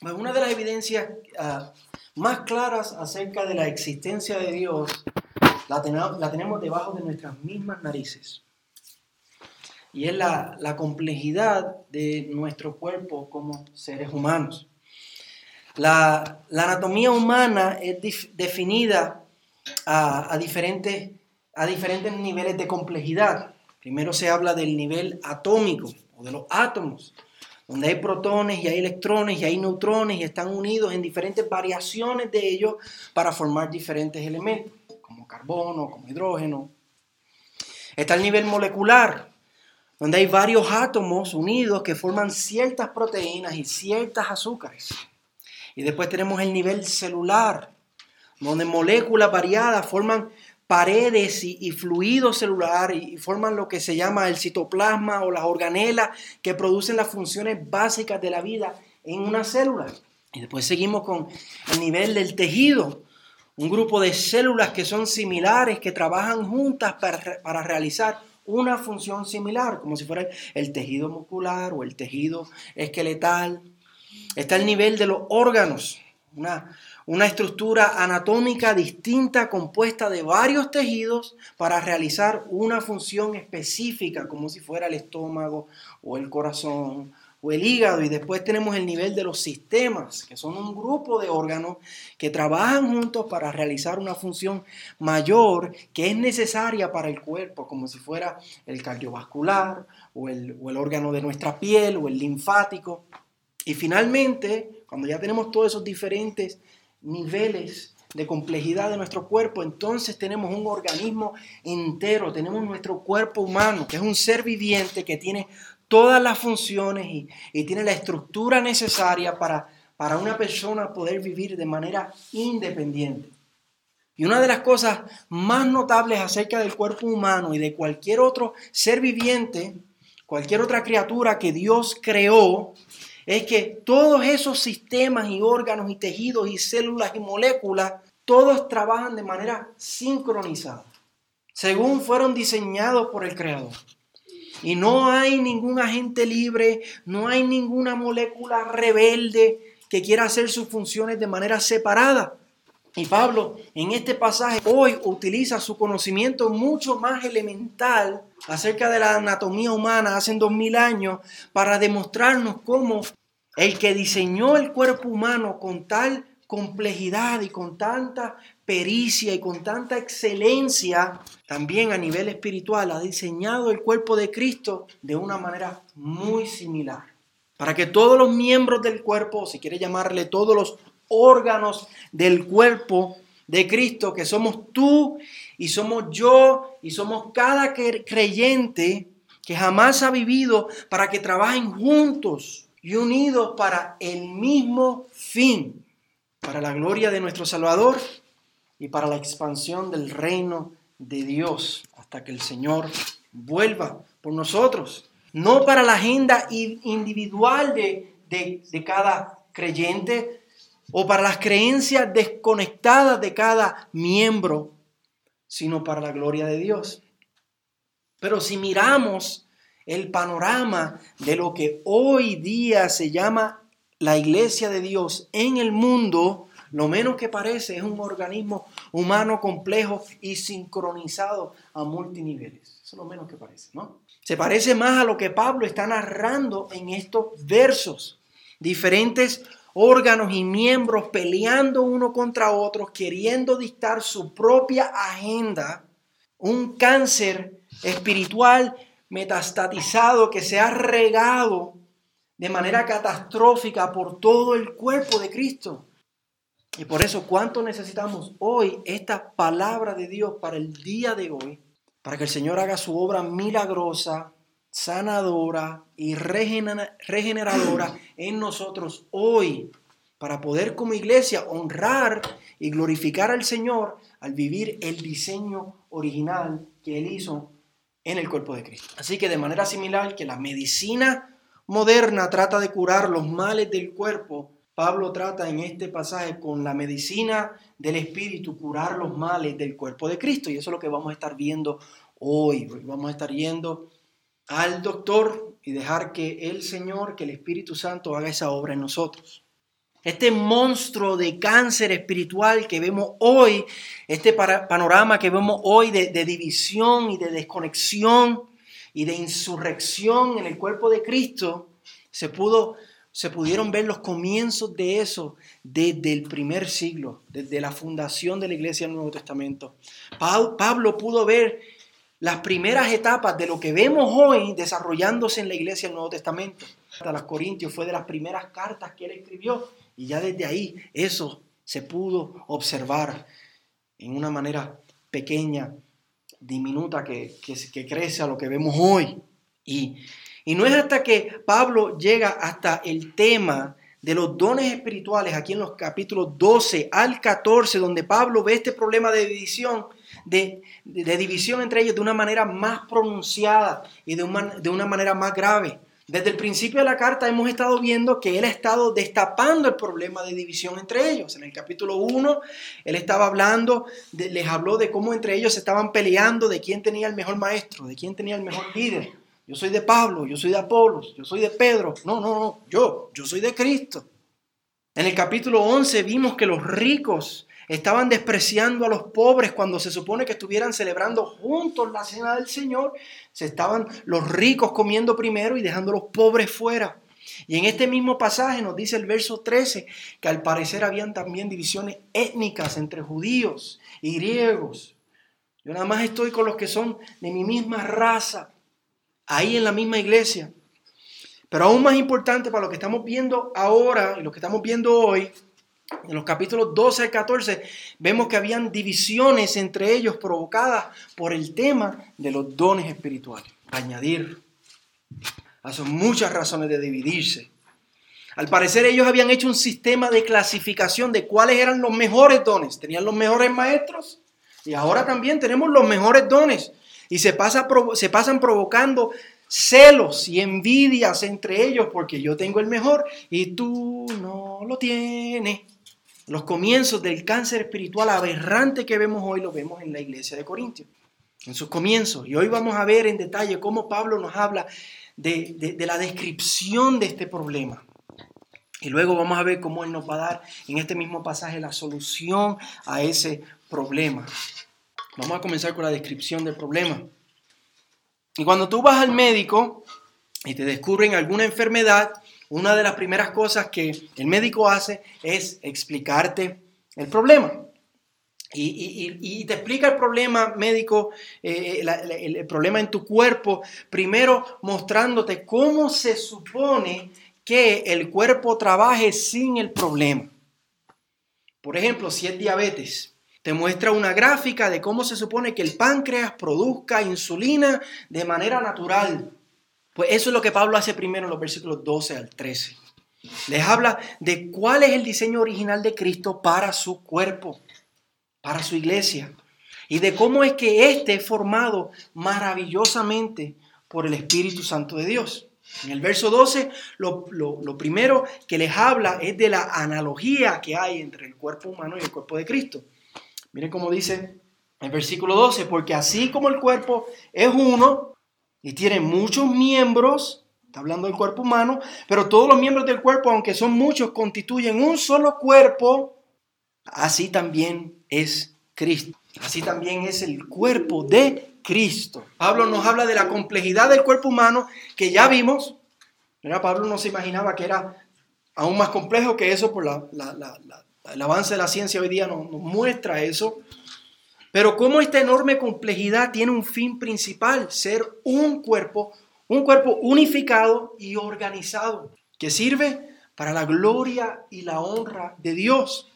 Una de las evidencias ah, más claras acerca de la existencia de Dios la, tenemos debajo de nuestras mismas narices. Y es la, complejidad de nuestro cuerpo como seres humanos. La, anatomía humana es definida a, diferentes, a diferentes niveles de complejidad. Primero se habla del nivel atómico o de los átomos, donde hay protones y hay electrones y hay neutrones y están unidos en diferentes variaciones de ellos para formar diferentes elementos, como carbono, como hidrógeno. Está el nivel molecular, donde hay varios átomos unidos que forman ciertas proteínas y ciertas azúcares. Y después tenemos el nivel celular, donde moléculas variadas forman paredes y, fluidos celulares y forman lo que se llama el citoplasma o las organelas que producen las funciones básicas de la vida en una célula. Y después seguimos con el nivel del tejido, un grupo de células que son similares, que trabajan juntas para, para realizar una función similar, como si fuera el tejido muscular o el tejido esqueletal. Está el nivel de los órganos, una, una estructura anatómica distinta compuesta de varios tejidos para realizar una función específica, como si fuera el estómago o el corazón o el hígado. Y después tenemos el nivel de los sistemas, que son un grupo de órganos que trabajan juntos para realizar una función mayor que es necesaria para el cuerpo, como si fuera el cardiovascular o el, o el órgano de nuestra piel o el linfático. Y finalmente, cuando ya tenemos todos esos diferentes niveles de complejidad de nuestro cuerpo, entonces tenemos un organismo entero, tenemos nuestro cuerpo humano, que es un ser viviente que tiene todas las funciones y, tiene la estructura necesaria para, para una persona poder vivir de manera independiente. Y una de las cosas más notables acerca del cuerpo humano y de cualquier otro ser viviente, cualquier otra criatura que Dios creó, es que todos esos sistemas y órganos y tejidos y células y moléculas, todos trabajan de manera sincronizada, según fueron diseñados por el Creador. Y no hay ningún agente libre, no hay ninguna molécula rebelde que quiera hacer sus funciones de manera separada. Y Pablo en este pasaje hoy utiliza su conocimiento mucho más elemental acerca de la anatomía humana hace dos mil años para demostrarnos cómo el que diseñó el cuerpo humano con tal complejidad y con tanta pericia y con tanta excelencia, también a nivel espiritual ha diseñado el cuerpo de Cristo de una manera muy similar. Para que todos los miembros del cuerpo, si quiere llamarle todos los órganos del cuerpo de Cristo, que somos tú y somos yo y somos cada creyente que jamás ha vivido, para que trabajen juntos y unidos para el mismo fin, para la gloria de nuestro Salvador y para la expansión del reino de Dios, hasta que el Señor vuelva por nosotros. No para la agenda individual de, de cada creyente o para las creencias desconectadas de cada miembro, sino para la gloria de Dios. Pero si miramos el panorama de lo que hoy día se llama la iglesia de Dios en el mundo, lo menos que parece es un organismo humano complejo y sincronizado a multiniveles. Eso es lo menos que parece, ¿no? Se parece más a lo que Pablo está narrando en estos versos. Diferentes órganos y miembros peleando uno contra otro, queriendo dictar su propia agenda. Un cáncer espiritual metastatizado que se ha regado de manera catastrófica por todo el cuerpo de Cristo. Y por eso, ¿cuánto necesitamos hoy esta palabra de Dios para el día de hoy? Para que el Señor haga su obra milagrosa, sanadora y regeneradora en nosotros hoy, para poder como iglesia honrar y glorificar al Señor al vivir el diseño original que Él hizo en el cuerpo de Cristo. Así que de manera similar que la medicina moderna trata de curar los males del cuerpo, Pablo trata en este pasaje con la medicina del espíritu curar los males del cuerpo de Cristo. Y eso es lo que vamos a estar viendo hoy. Vamos a estar yendo al doctor y dejar que el Señor, que el Espíritu Santo haga esa obra en nosotros. Este monstruo de cáncer espiritual que vemos hoy, este panorama que vemos hoy de, división y de desconexión y de insurrección en el cuerpo de Cristo, se pudo se pudieron ver los comienzos de eso desde el primer siglo, desde la fundación de la iglesia del Nuevo Testamento. Pablo pudo ver las primeras etapas de lo que vemos hoy desarrollándose en la iglesia del Nuevo Testamento. Hasta los Corintios fue de las primeras cartas que él escribió y ya desde ahí eso se pudo observar en una manera pequeña, diminuta, que, que crece a lo que vemos hoy. Y y no es hasta que Pablo llega hasta el tema de los dones espirituales, aquí en los capítulos 12 al 14, donde Pablo ve este problema de división, de, división entre ellos de una manera más pronunciada y de una, de manera más grave. Desde el principio de la carta hemos estado viendo que él ha estado destapando el problema de división entre ellos. En el capítulo 1, él estaba hablando, les habló de cómo entre ellos estaban peleando, de quién tenía el mejor maestro, de quién tenía el mejor líder yo soy de Pablo, yo soy de Apolos, yo soy de Pedro. No, no, no, yo, yo soy de Cristo. En el capítulo 11 vimos que los ricos estaban despreciando a los pobres cuando se supone que estuvieran celebrando juntos la cena del Señor. Se estaban los ricos comiendo primero y dejando a los pobres fuera. Y en este mismo pasaje nos dice el verso 13 que al parecer habían también divisiones étnicas entre judíos y griegos. Yo nada más estoy con los que son de mi misma raza ahí en la misma iglesia. Pero aún más importante para lo que estamos viendo ahora y lo que estamos viendo hoy, en los capítulos 12 al 14, vemos que habían divisiones entre ellos provocadas por el tema de los dones espirituales. Añadir. Son muchas razones de dividirse. Al parecer ellos habían hecho un sistema de clasificación de cuáles eran los mejores dones. Tenían los mejores maestros y ahora también tenemos los mejores dones. Y se, pasa, se pasan provocando celos y envidias entre ellos porque yo tengo el mejor y tú no lo tienes. Los comienzos del cáncer espiritual aberrante que vemos hoy lo vemos en la iglesia de Corintios, en sus comienzos. Y hoy vamos a ver en detalle cómo Pablo nos habla de, de la descripción de este problema. Y luego vamos a ver cómo Él nos va a dar en este mismo pasaje la solución a ese problema. Vamos a comenzar con la descripción del problema. Y cuando tú vas al médico y te descubren alguna enfermedad, una de las primeras cosas que el médico hace es explicarte el problema. Y, te explica el problema médico, eh, el, problema en tu cuerpo, primero mostrándote cómo se supone que el cuerpo trabaje sin el problema. Por ejemplo, si es diabetes, te muestra una gráfica de cómo se supone que el páncreas produzca insulina de manera natural. Pues eso es lo que Pablo hace primero en los versículos 12 al 13. Les habla de cuál es el diseño original de Cristo para su cuerpo, para su iglesia, y de cómo es que éste es formado maravillosamente por el Espíritu Santo de Dios. En el verso 12, lo, primero que les habla es de la analogía que hay entre el cuerpo humano y el cuerpo de Cristo. Miren cómo dice el versículo 12, porque así como el cuerpo es uno y tiene muchos miembros, está hablando del cuerpo humano, pero todos los miembros del cuerpo, aunque son muchos, constituyen un solo cuerpo, así también es Cristo. Así también es el cuerpo de Cristo. Pablo nos habla de la complejidad del cuerpo humano que ya vimos. Pablo no se imaginaba que era aún más complejo que eso por la, el avance de la ciencia hoy día nos, muestra eso. Pero cómo esta enorme complejidad tiene un fin principal, ser un cuerpo, un cuerpo unificado y organizado, que sirve para la gloria y la honra de Dios.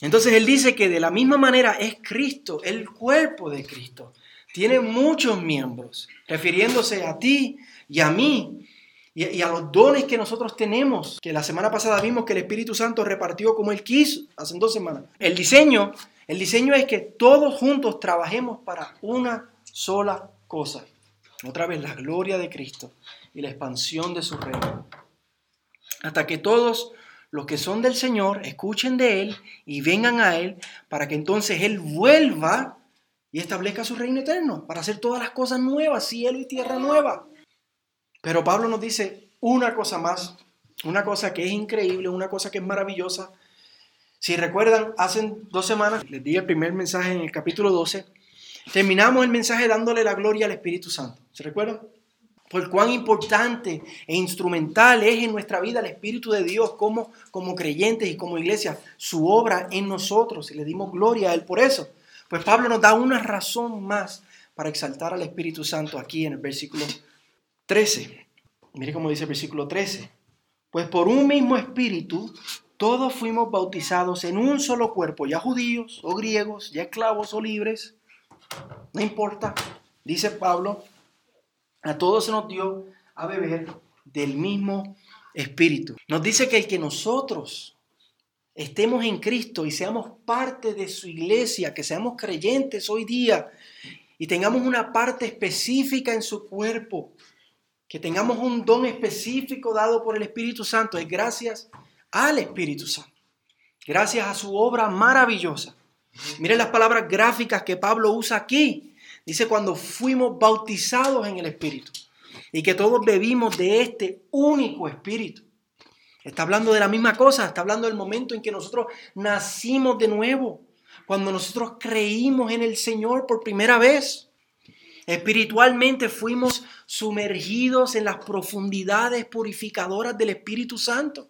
Entonces él dice que de la misma manera es Cristo, el cuerpo de Cristo. Tiene muchos miembros, refiriéndose a ti y a mí, y, a los dones que nosotros tenemos, que la semana pasada vimos que el Espíritu Santo repartió como Él quiso, hace dos semanas. El diseño, el diseño es que todos juntos trabajemos para una sola cosa. Otra vez, la gloria de Cristo y la expansión de su reino. Hasta que todos los que son del Señor escuchen de Él y vengan a Él para que entonces Él vuelva y establezca su reino eterno, para hacer todas las cosas nuevas, cielo y tierra nueva. Pero Pablo nos dice una cosa más una cosa que es increíble, una cosa que es maravillosa. Si recuerdan, hace dos semanas les di el primer mensaje en el capítulo 12. Terminamos el mensaje dándole la gloria al Espíritu Santo. ¿Se recuerdan? Por cuán importante e instrumental es en nuestra vida el Espíritu de Dios como, como creyentes y como iglesia, su obra en nosotros. Y le dimos gloria a Él por eso. Pues Pablo nos da una razón más para exaltar al Espíritu Santo aquí en el versículo 13. Mire cómo dice el versículo 13. Pues por un mismo espíritu todos fuimos bautizados en un solo cuerpo, ya judíos o griegos, ya esclavos o libres, no importa, dice Pablo, a todos se nos dio a beber del mismo espíritu. Nos dice que el que nosotros estemos en Cristo y seamos parte de su iglesia, que seamos creyentes hoy día y tengamos una parte específica en su cuerpo, que tengamos un don específico dado por el Espíritu Santo, es gracias al Espíritu Santo, gracias a su obra maravillosa. Miren las palabras gráficas que Pablo usa aquí. Dice cuando fuimos bautizados en el Espíritu y que todos bebimos de este único Espíritu. Está hablando de la misma cosa, está hablando del momento en que nosotros nacimos de nuevo, cuando nosotros creímos en el Señor por primera vez. Espiritualmente fuimos sumergidos en las profundidades purificadoras del Espíritu Santo.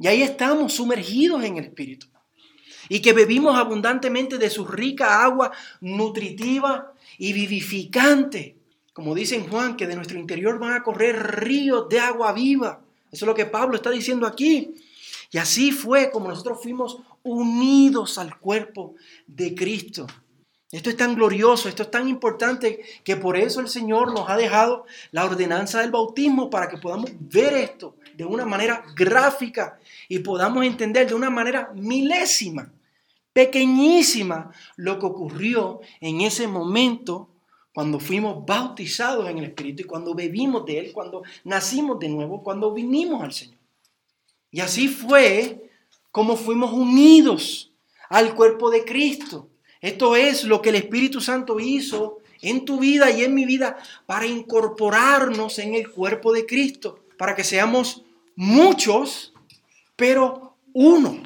Y ahí estamos sumergidos en el Espíritu. Y que bebimos abundantemente de su rica agua nutritiva y vivificante. Como dice en Juan, que de nuestro interior van a correr ríos de agua viva. Eso es lo que Pablo está diciendo aquí. Y así fue como nosotros fuimos unidos al cuerpo de Cristo. Esto es tan glorioso, esto es tan importante que por eso el Señor nos ha dejado la ordenanza del bautismo para que podamos ver esto de una manera gráfica y podamos entender de una manera milésima, pequeñísima, lo que ocurrió en ese momento cuando fuimos bautizados en el Espíritu y cuando bebimos de Él, cuando nacimos de nuevo, cuando vinimos al Señor. Y así fue como fuimos unidos al cuerpo de Cristo. Esto es lo que el Espíritu Santo hizo en tu vida y en mi vida para incorporarnos en el cuerpo de Cristo, para que seamos muchos, pero uno,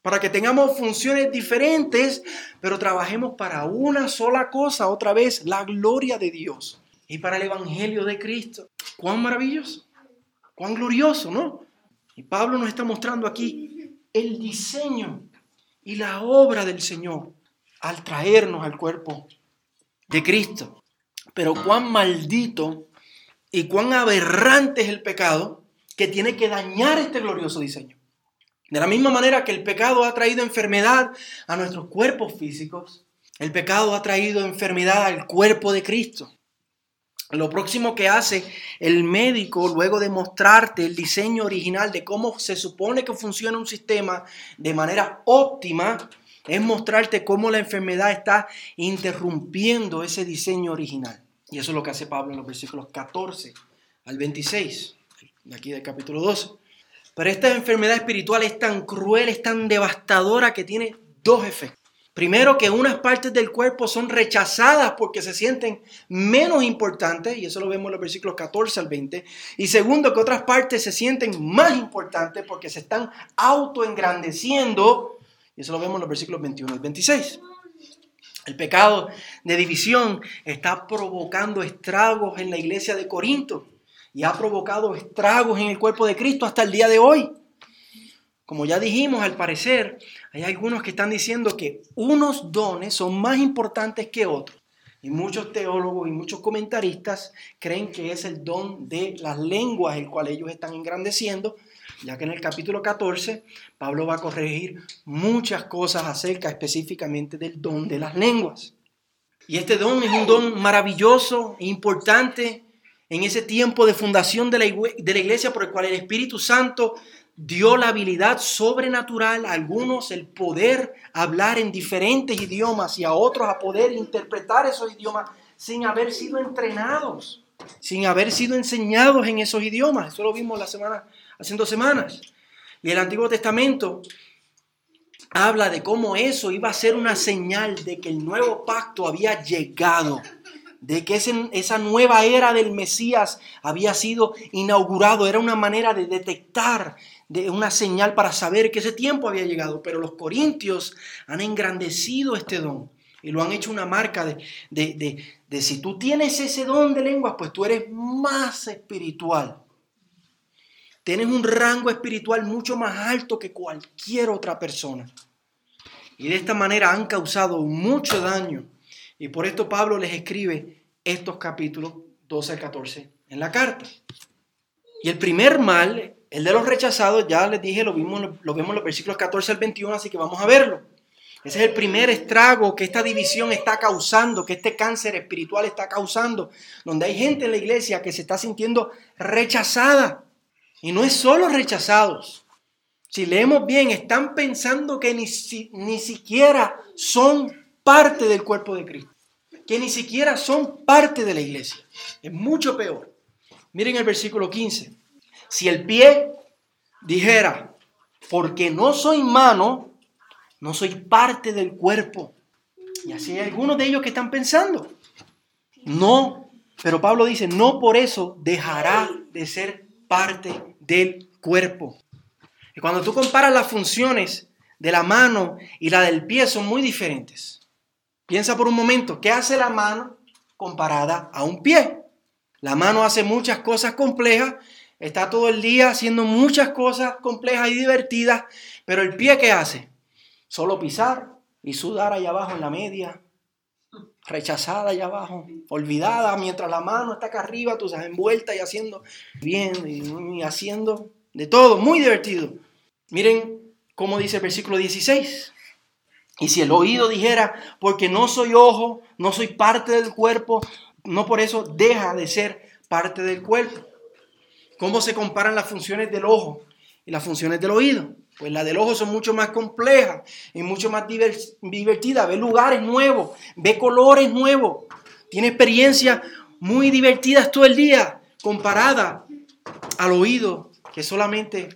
para que tengamos funciones diferentes, pero trabajemos para una sola cosa, otra vez, la gloria de Dios y para el Evangelio de Cristo. Cuán maravilloso, cuán glorioso, ¿no? Y Pablo nos está mostrando aquí el diseño y la obra del Señor al traernos al cuerpo de Cristo. Pero cuán maldito y cuán aberrante es el pecado que tiene que dañar este glorioso diseño. De la misma manera que el pecado ha traído enfermedad a nuestros cuerpos físicos, el pecado ha traído enfermedad al cuerpo de Cristo. Lo próximo que hace el médico luego de mostrarte el diseño original de cómo se supone que funciona un sistema de manera óptima es mostrarte cómo la enfermedad está interrumpiendo ese diseño original. Y eso es lo que hace Pablo en los versículos 14 al 26, de aquí del capítulo 12. Pero esta enfermedad espiritual es tan cruel, es tan devastadora que tiene dos efectos. Primero, que unas partes del cuerpo son rechazadas porque se sienten menos importantes, y eso lo vemos en los versículos 14 al 20. Y segundo, que otras partes se sienten más importantes porque se están autoengrandeciendo y eso lo vemos en los versículos 21 al 26. El pecado de división está provocando estragos en la iglesia de Corinto y ha provocado estragos en el cuerpo de Cristo hasta el día de hoy. Como ya dijimos, al parecer, hay algunos que están diciendo que unos dones son más importantes que otros. Y muchos teólogos y muchos comentaristas creen que es el don de las lenguas el cual ellos están engrandeciendo ya que en el capítulo 14 Pablo va a corregir muchas cosas acerca específicamente del don de las lenguas. Y este don es un don maravilloso e importante en ese tiempo de fundación de la, iglesia por el cual el Espíritu Santo dio la habilidad sobrenatural a algunos el poder hablar en diferentes idiomas y a otros a poder interpretar esos idiomas sin haber sido entrenados, sin haber sido enseñados en esos idiomas. Eso lo vimos la semana hace dos semanas. Y el Antiguo Testamento habla de cómo eso iba a ser una señal de que el nuevo pacto había llegado. De que esa nueva era del Mesías había sido inaugurado. Era una manera de detectar, de una señal para saber que ese tiempo había llegado. Pero los corintios han engrandecido este don y lo han hecho una marca de, de, de si tú tienes ese don de lenguas, pues tú eres más espiritual. Tienes un rango espiritual mucho más alto que cualquier otra persona. Y de esta manera han causado mucho daño. Y por esto Pablo les escribe estos capítulos 12 al 14 en la carta. Y el primer mal, el de los rechazados, ya les dije, lo vimos, lo vemos en los versículos 14 al 21, así que vamos a verlo. Ese es el primer estrago que esta división está causando, que este cáncer espiritual está causando, donde hay gente en la iglesia que se está sintiendo rechazada. Y no es solo rechazados. Si leemos bien, están pensando que ni, ni siquiera son parte del cuerpo de Cristo, que ni siquiera son parte de la iglesia. Es mucho peor. Miren el versículo 15. Si el pie dijera, porque no soy mano, no soy parte del cuerpo. Y así hay algunos de ellos que están pensando. No, pero Pablo dice, no por eso dejará de ser parte del cuerpo. Y cuando tú comparas las funciones de la mano y la del pie son muy diferentes. Piensa por un momento, ¿qué hace la mano comparada a un pie? La mano hace muchas cosas complejas, está todo el día haciendo muchas cosas complejas y divertidas, pero el pie ¿qué hace? Solo pisar y sudar allá abajo en la media, rechazada allá abajo, olvidada, mientras la mano está acá arriba, tú estás envuelta y haciendo bien y haciendo de todo, muy divertido. Miren cómo dice el versículo 16. Y si el oído dijera, porque no soy ojo, no soy parte del cuerpo, no por eso deja de ser parte del cuerpo. ¿Cómo se comparan las funciones del ojo y las funciones del oído? Pues las del ojo son mucho más complejas y mucho más divertidas. Ve lugares nuevos, ve colores nuevos, tiene experiencias muy divertidas todo el día comparada al oído que solamente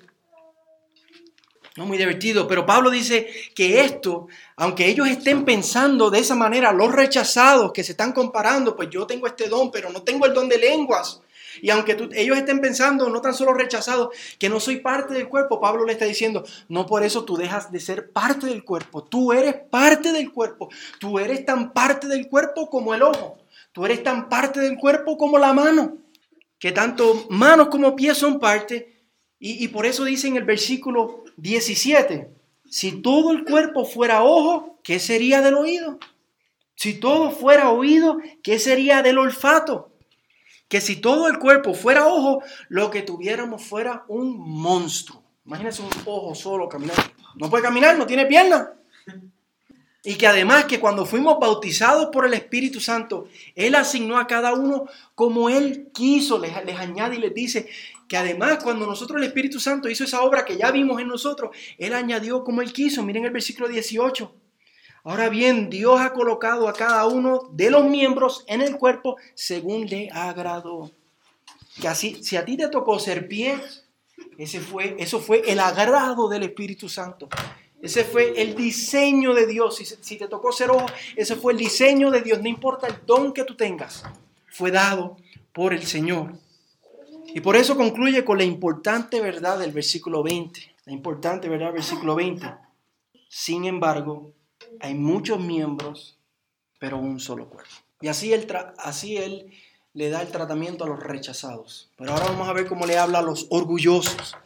no muy divertido, pero Pablo dice que esto, aunque ellos estén pensando de esa manera, los rechazados que se están comparando, pues yo tengo este don, pero no tengo el don de lenguas. Y aunque ellos estén pensando, no tan solo rechazados, que no soy parte del cuerpo, Pablo le está diciendo, no por eso tú dejas de ser parte del cuerpo, tú eres parte del cuerpo, tú eres tan parte del cuerpo como el ojo, tú eres tan parte del cuerpo como la mano, que tanto manos como pies son parte, y, y por eso dice en el versículo 17. Si todo el cuerpo fuera ojo, ¿qué sería del oído? Si todo fuera oído, ¿qué sería del olfato? Que si todo el cuerpo fuera ojo, lo que tuviéramos fuera un monstruo. Imagínense un ojo solo caminando. No puede caminar, no tiene pierna. Y que además que cuando fuimos bautizados por el Espíritu Santo, Él asignó a cada uno como Él quiso. Les, les añade y les dice, que además cuando nosotros el Espíritu Santo hizo esa obra que ya vimos en nosotros, Él añadió como Él quiso. Miren el versículo 18. Ahora bien, Dios ha colocado a cada uno de los miembros en el cuerpo según le agradó. Que así, si a ti te tocó ser pie, ese fue, eso fue el agrado del Espíritu Santo. Ese fue el diseño de Dios. Si, si te tocó ser ojo, ese fue el diseño de Dios. No importa el don que tú tengas, fue dado por el Señor. Y por eso concluye con la importante verdad del versículo 20. La importante verdad del versículo 20. Sin embargo, hay muchos miembros, pero un solo cuerpo. Y así él, así él le da el tratamiento a los rechazados. Pero ahora vamos a ver cómo le habla a los orgullosos.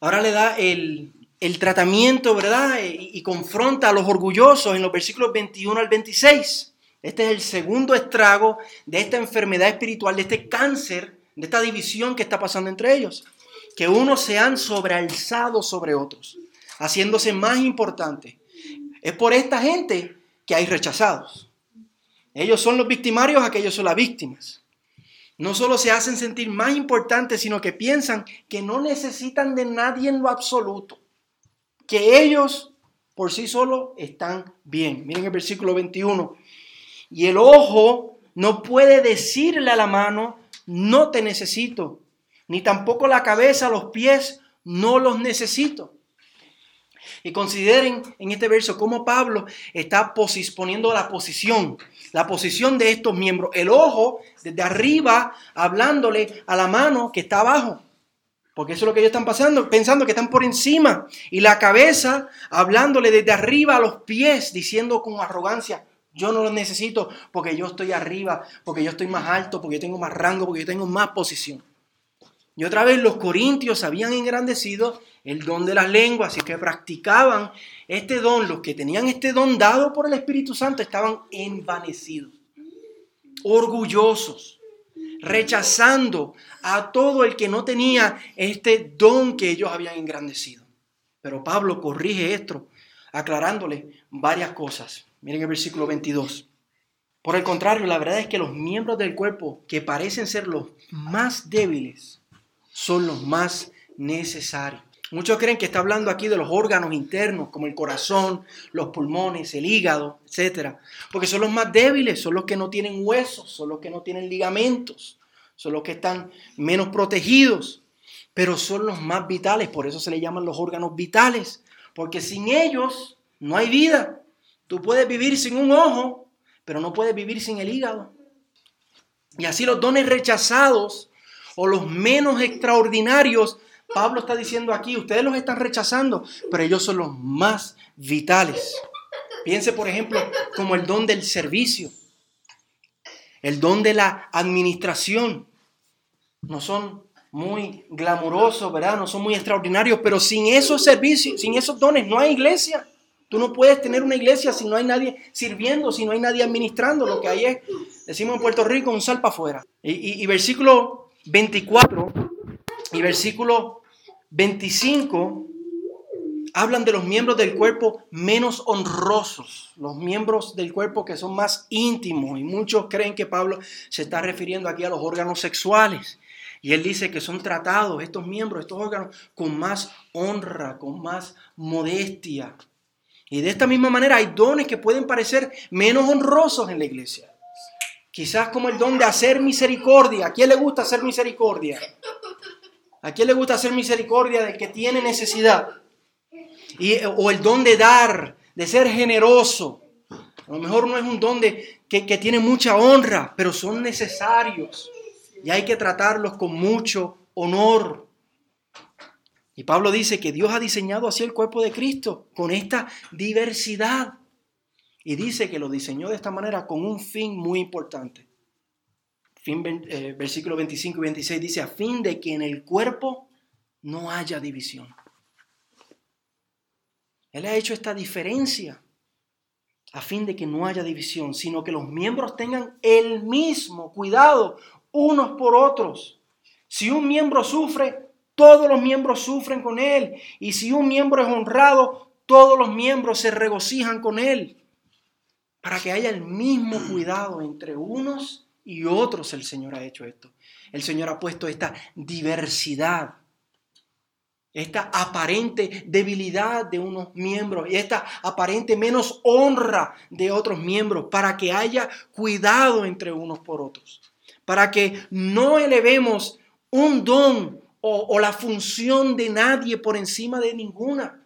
Ahora le da el, tratamiento, ¿verdad? Y, y, confronta a los orgullosos en los versículos 21 al 26. Este es el segundo estrago de esta enfermedad espiritual, de este cáncer de esta división que está pasando entre ellos. Que unos se han sobrealzado sobre otros, haciéndose más importantes. Es por esta gente que hay rechazados. Ellos son los victimarios, aquellos son las víctimas. No solo se hacen sentir más importantes, sino que piensan que no necesitan de nadie en lo absoluto. Que ellos por sí solos están bien. Miren el versículo 21. Y el ojo no puede decirle a la mano, no te necesito, ni tampoco la cabeza, los pies, no los necesito. Y consideren en este verso cómo Pablo está poniendo la posición, la posición de estos miembros. El ojo desde arriba hablándole a la mano que está abajo. Porque eso es lo que ellos están pasando, pensando que están por encima. Y la cabeza hablándole desde arriba a los pies, diciendo con arrogancia, yo no lo necesito porque yo estoy arriba, porque yo estoy más alto, porque yo tengo más rango, porque yo tengo más posición. Y otra vez los corintios habían engrandecido el don de las lenguas y que practicaban este don. Los que tenían este don dado por el Espíritu Santo estaban envanecidos, orgullosos, rechazando a todo el que no tenía este don que ellos habían engrandecido. Pero Pablo corrige esto, aclarándole varias cosas. Miren el versículo 22. Por el contrario, la verdad es que los miembros del cuerpo que parecen ser los más débiles, son los más necesarios. Muchos creen que está hablando aquí de los órganos internos, como el corazón, los pulmones, el hígado, etc. Porque son los más débiles, son los que no tienen huesos, son los que no tienen ligamentos, son los que están menos protegidos, pero son los más vitales, por eso se le llaman los órganos vitales, porque sin ellos no hay vida. Tú puedes vivir sin un ojo, pero no puedes vivir sin el hígado. Y así los dones rechazados o los menos extraordinarios, Pablo está diciendo aquí, ustedes los están rechazando, pero ellos son los más vitales. Piense, por ejemplo, como el don del servicio, el don de la administración. No son muy glamurosos, ¿verdad? No son muy extraordinarios, pero sin esos servicios, sin esos dones, no hay iglesia. Tú no puedes tener una iglesia si no hay nadie sirviendo, si no hay nadie administrando. Lo que hay es, decimos en Puerto Rico, un salpa afuera. Y, y versículo 24 y versículo 25 hablan de los miembros del cuerpo menos honrosos, los miembros del cuerpo que son más íntimos. Y muchos creen que Pablo se está refiriendo aquí a los órganos sexuales. Y él dice que son tratados estos miembros, estos órganos, con más honra, con más modestia. Y de esta misma manera hay dones que pueden parecer menos honrosos en la iglesia. Quizás como el don de hacer misericordia. ¿A quién le gusta hacer misericordia? ¿A quién le gusta hacer misericordia del que tiene necesidad? Y, o el don de dar, de ser generoso. A lo mejor no es un don de, que, que tiene mucha honra, pero son necesarios. Y hay que tratarlos con mucho honor. Y Pablo dice que Dios ha diseñado así el cuerpo de Cristo, con esta diversidad. Y dice que lo diseñó de esta manera con un fin muy importante. Fin, eh, versículo 25 y 26 dice, a fin de que en el cuerpo no haya división. Él ha hecho esta diferencia a fin de que no haya división, sino que los miembros tengan el mismo cuidado unos por otros. Si un miembro sufre, todos los miembros sufren con él. Y si un miembro es honrado, todos los miembros se regocijan con él para que haya el mismo cuidado entre unos y otros el Señor ha hecho esto. El Señor ha puesto esta diversidad, esta aparente debilidad de unos miembros y esta aparente menos honra de otros miembros para que haya cuidado entre unos por otros, para que no elevemos un don o, la función de nadie por encima de ninguna.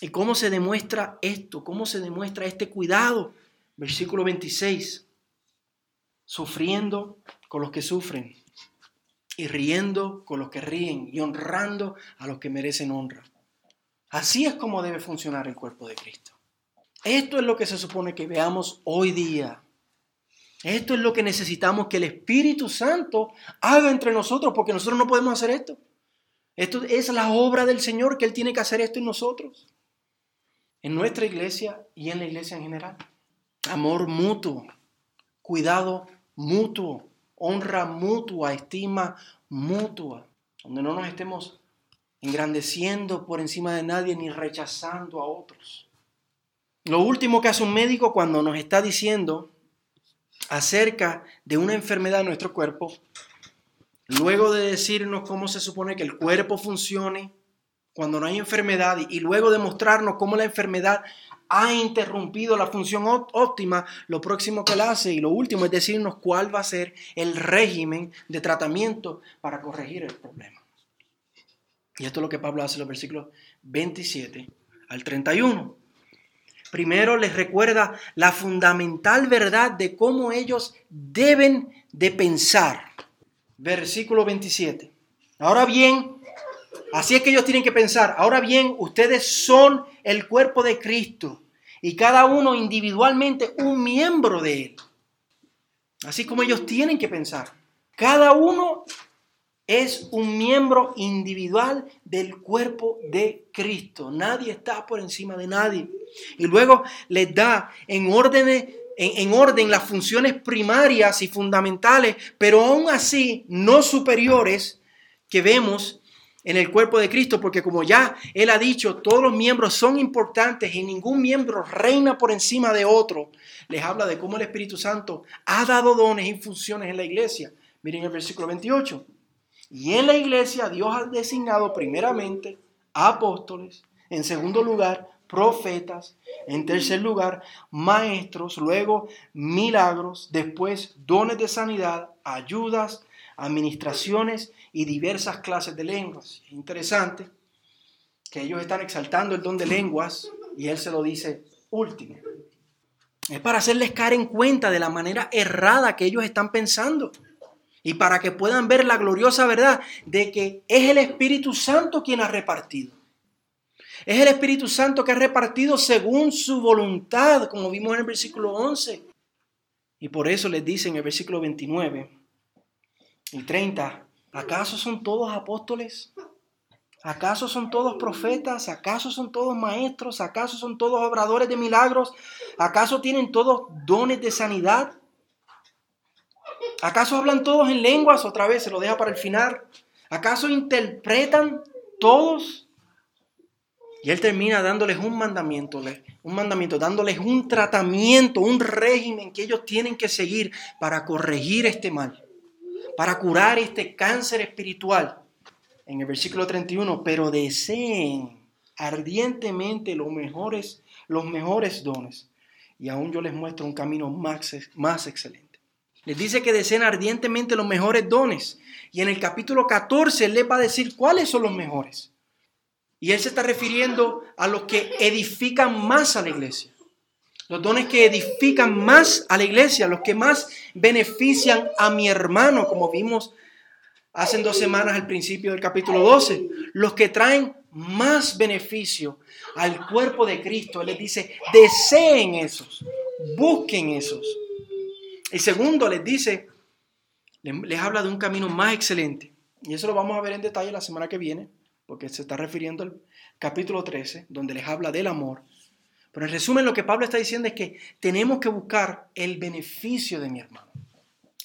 ¿Y cómo se demuestra esto? ¿Cómo se demuestra este cuidado? Versículo 26. Sufriendo con los que sufren y riendo con los que ríen y honrando a los que merecen honra. Así es como debe funcionar el cuerpo de Cristo. Esto es lo que se supone que veamos hoy día. Esto es lo que necesitamos que el Espíritu Santo haga entre nosotros, porque nosotros no podemos hacer esto. Esto es la obra del Señor, que Él tiene que hacer esto en nosotros en nuestra iglesia y en la iglesia en general. Amor mutuo, cuidado mutuo, honra mutua, estima mutua, donde no nos estemos engrandeciendo por encima de nadie ni rechazando a otros. Lo último que hace un médico cuando nos está diciendo acerca de una enfermedad en nuestro cuerpo, luego de decirnos cómo se supone que el cuerpo funcione, cuando no hay enfermedad y luego de mostrarnos cómo la enfermedad ha interrumpido la función óptima, lo próximo que él hace y lo último es decirnos cuál va a ser el régimen de tratamiento para corregir el problema. Y esto es lo que Pablo hace en los versículos 27 al 31. Primero les recuerda la fundamental verdad de cómo ellos deben de pensar. Versículo 27. Ahora bien, así es que ellos tienen que pensar. Ahora bien, ustedes son el cuerpo de Cristo y cada uno individualmente un miembro de él. Así como ellos tienen que pensar. Cada uno es un miembro individual del cuerpo de Cristo. Nadie está por encima de nadie. Y luego les da en orden, en, en orden las funciones primarias y fundamentales, pero aún así no superiores que vemos en el cuerpo de Cristo, porque como ya Él ha dicho, todos los miembros son importantes y ningún miembro reina por encima de otro. Les habla de cómo el Espíritu Santo ha dado dones y funciones en la iglesia. Miren el versículo 28. Y en la iglesia Dios ha designado primeramente apóstoles, en segundo lugar profetas, en tercer lugar maestros, luego milagros, después dones de sanidad, ayudas, administraciones y diversas clases de lenguas. interesante que ellos están exaltando el don de lenguas y él se lo dice último. Es para hacerles caer en cuenta de la manera errada que ellos están pensando y para que puedan ver la gloriosa verdad de que es el Espíritu Santo quien ha repartido. Es el Espíritu Santo que ha repartido según su voluntad, como vimos en el versículo 11. Y por eso les dice en el versículo 29 y 30, ¿acaso son todos apóstoles? ¿Acaso son todos profetas? ¿Acaso son todos maestros? ¿Acaso son todos obradores de milagros? ¿Acaso tienen todos dones de sanidad? ¿Acaso hablan todos en lenguas? Otra vez se lo deja para el final. ¿Acaso interpretan todos? Y él termina dándoles un mandamiento, un mandamiento, dándoles un tratamiento, un régimen que ellos tienen que seguir para corregir este mal, para curar este cáncer espiritual. En el versículo 31, pero deseen ardientemente los mejores, los mejores dones. Y aún yo les muestro un camino más, más excelente. Les dice que deseen ardientemente los mejores dones. Y en el capítulo 14 él les va a decir cuáles son los mejores. Y él se está refiriendo a los que edifican más a la iglesia. Los dones que edifican más a la iglesia, los que más benefician a mi hermano, como vimos hace dos semanas al principio del capítulo 12. Los que traen más beneficio al cuerpo de Cristo. Él les dice, deseen esos, busquen esos. Y segundo, les dice, les habla de un camino más excelente. Y eso lo vamos a ver en detalle la semana que viene porque se está refiriendo al capítulo 13, donde les habla del amor. Pero en resumen, lo que Pablo está diciendo es que tenemos que buscar el beneficio de mi hermano,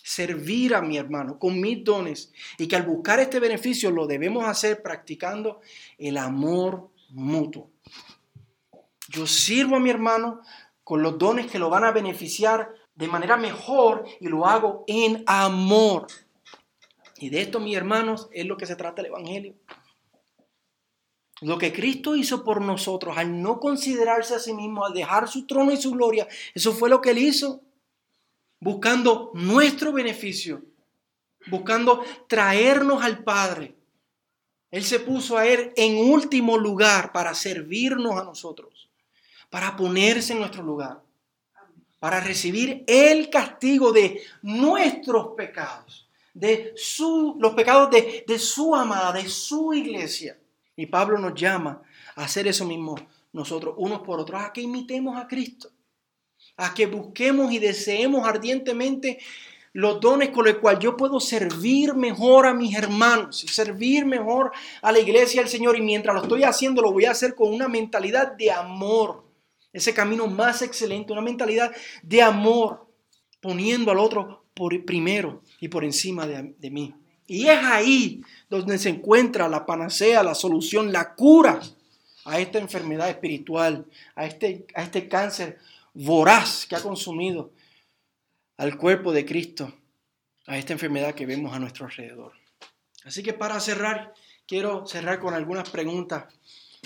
servir a mi hermano con mis dones, y que al buscar este beneficio lo debemos hacer practicando el amor mutuo. Yo sirvo a mi hermano con los dones que lo van a beneficiar de manera mejor y lo hago en amor. Y de esto, mis hermanos, es lo que se trata el Evangelio. Lo que Cristo hizo por nosotros al no considerarse a sí mismo, al dejar su trono y su gloria, eso fue lo que él hizo, buscando nuestro beneficio, buscando traernos al Padre. Él se puso a él en último lugar para servirnos a nosotros, para ponerse en nuestro lugar, para recibir el castigo de nuestros pecados, de su, los pecados de, de su amada, de su iglesia. Y Pablo nos llama a hacer eso mismo nosotros, unos por otros, a que imitemos a Cristo, a que busquemos y deseemos ardientemente los dones con los cuales yo puedo servir mejor a mis hermanos y servir mejor a la iglesia del Señor. Y mientras lo estoy haciendo, lo voy a hacer con una mentalidad de amor. Ese camino más excelente, una mentalidad de amor, poniendo al otro por primero y por encima de, de mí. Y es ahí donde se encuentra la panacea, la solución, la cura a esta enfermedad espiritual, a este, a este cáncer voraz que ha consumido al cuerpo de Cristo, a esta enfermedad que vemos a nuestro alrededor. Así que para cerrar, quiero cerrar con algunas preguntas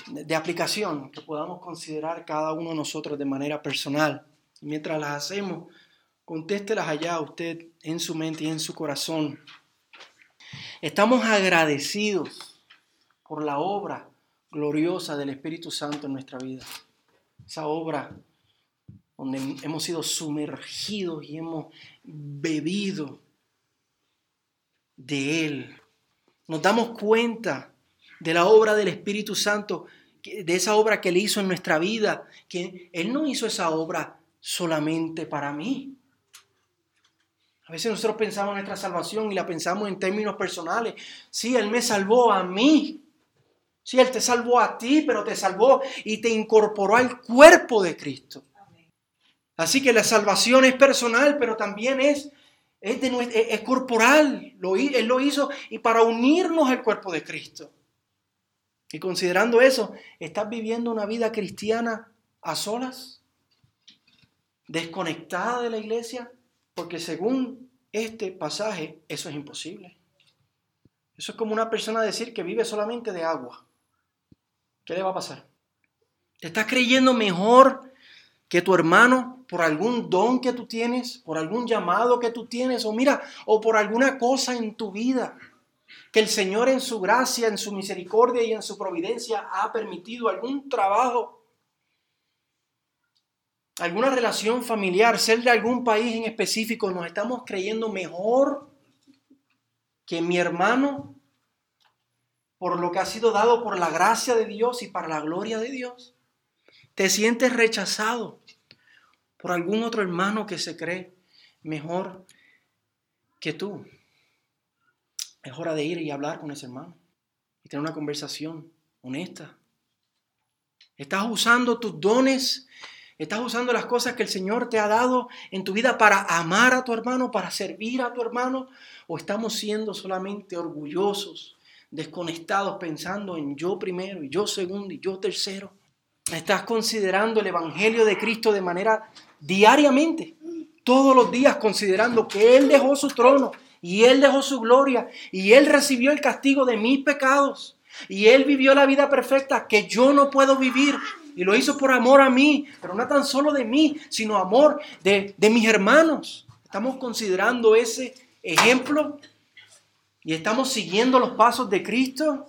de aplicación que podamos considerar cada uno de nosotros de manera personal. mientras las hacemos, contéstelas allá usted en su mente y en su corazón. Estamos agradecidos por la obra gloriosa del Espíritu Santo en nuestra vida. Esa obra donde hemos sido sumergidos y hemos bebido de Él. Nos damos cuenta de la obra del Espíritu Santo, de esa obra que Él hizo en nuestra vida, que Él no hizo esa obra solamente para mí. A veces nosotros pensamos en nuestra salvación y la pensamos en términos personales. Sí, Él me salvó a mí. Sí, Él te salvó a ti, pero te salvó y te incorporó al cuerpo de Cristo. Así que la salvación es personal, pero también es, es, corporal. Lo, él lo hizo y para unirnos al cuerpo de Cristo. Y considerando eso, ¿estás viviendo una vida cristiana a solas? ¿Desconectada de la iglesia? Porque según este pasaje, eso es imposible. Eso es como una persona decir que vive solamente de agua. ¿Qué le va a pasar? ¿Te estás creyendo mejor que tu hermano por algún don que tú tienes, por algún llamado que tú tienes, o mira, o por alguna cosa en tu vida que el Señor en su gracia, en su misericordia y en su providencia ha permitido algún trabajo, alguna relación familiar, ser de algún país en específico, nos estamos creyendo mejor que mi hermano por lo que ha sido dado por la gracia de Dios y para la gloria de Dios. Te sientes rechazado por algún otro hermano que se cree mejor que tú. Es hora de ir y hablar con ese hermano y tener una conversación honesta. Estás usando tus dones, estás usando las cosas que el Señor te ha dado en tu vida para amar a tu hermano, para servir a tu hermano, o estamos siendo solamente orgullosos desconectados pensando en yo primero y yo segundo y yo tercero. Estás considerando el Evangelio de Cristo de manera diariamente, todos los días considerando que Él dejó su trono y Él dejó su gloria y Él recibió el castigo de mis pecados y Él vivió la vida perfecta que yo no puedo vivir. Y lo hizo por amor a mí, pero no tan solo de mí, sino amor de, de mis hermanos. Estamos considerando ese ejemplo y estamos siguiendo los pasos de Cristo.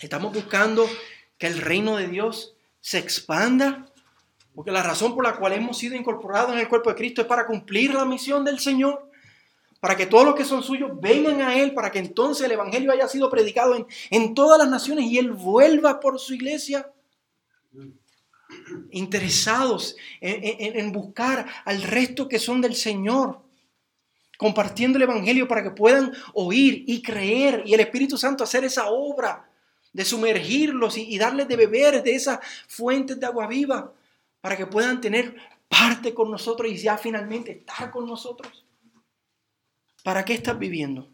Estamos buscando que el reino de Dios se expanda. Porque la razón por la cual hemos sido incorporados en el cuerpo de Cristo es para cumplir la misión del Señor. Para que todos los que son suyos vengan a Él, para que entonces el Evangelio haya sido predicado en, en todas las naciones y Él vuelva por su iglesia. Interesados en, en buscar al resto que son del Señor compartiendo el Evangelio para que puedan oír y creer y el Espíritu Santo hacer esa obra de sumergirlos y, darles de beber de esas fuentes de agua viva para que puedan tener parte con nosotros y ya finalmente estar con nosotros. ¿Para qué estás viviendo?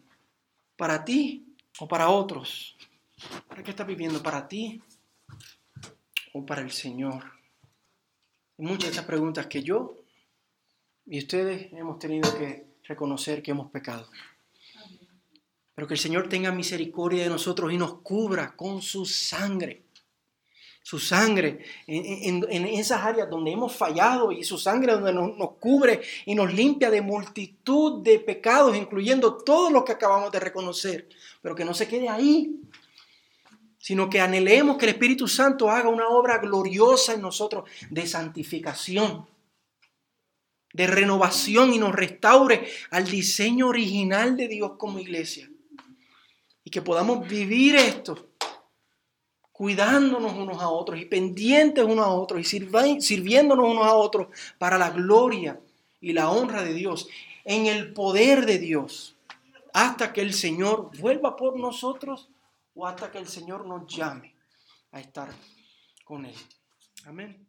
¿Para ti o para otros? ¿Para qué estás viviendo? ¿Para ti o para el Señor? Muchas de esas preguntas que yo y ustedes hemos tenido que reconocer que hemos pecado. Pero que el Señor tenga misericordia de nosotros y nos cubra con su sangre. Su sangre en, esas áreas donde hemos fallado y su sangre donde nos, nos cubre y nos limpia de multitud de pecados, incluyendo todos los que acabamos de reconocer. Pero que no se quede ahí, sino que anhelemos que el Espíritu Santo haga una obra gloriosa en nosotros de santificación de renovación y nos restaure al diseño original de Dios como iglesia. Y que podamos vivir esto cuidándonos unos a otros y pendientes unos a otros y sirviéndonos unos a otros para la gloria y la honra de Dios, en el poder de Dios, hasta que el Señor vuelva por nosotros o hasta que el Señor nos llame a estar con Él. Amén.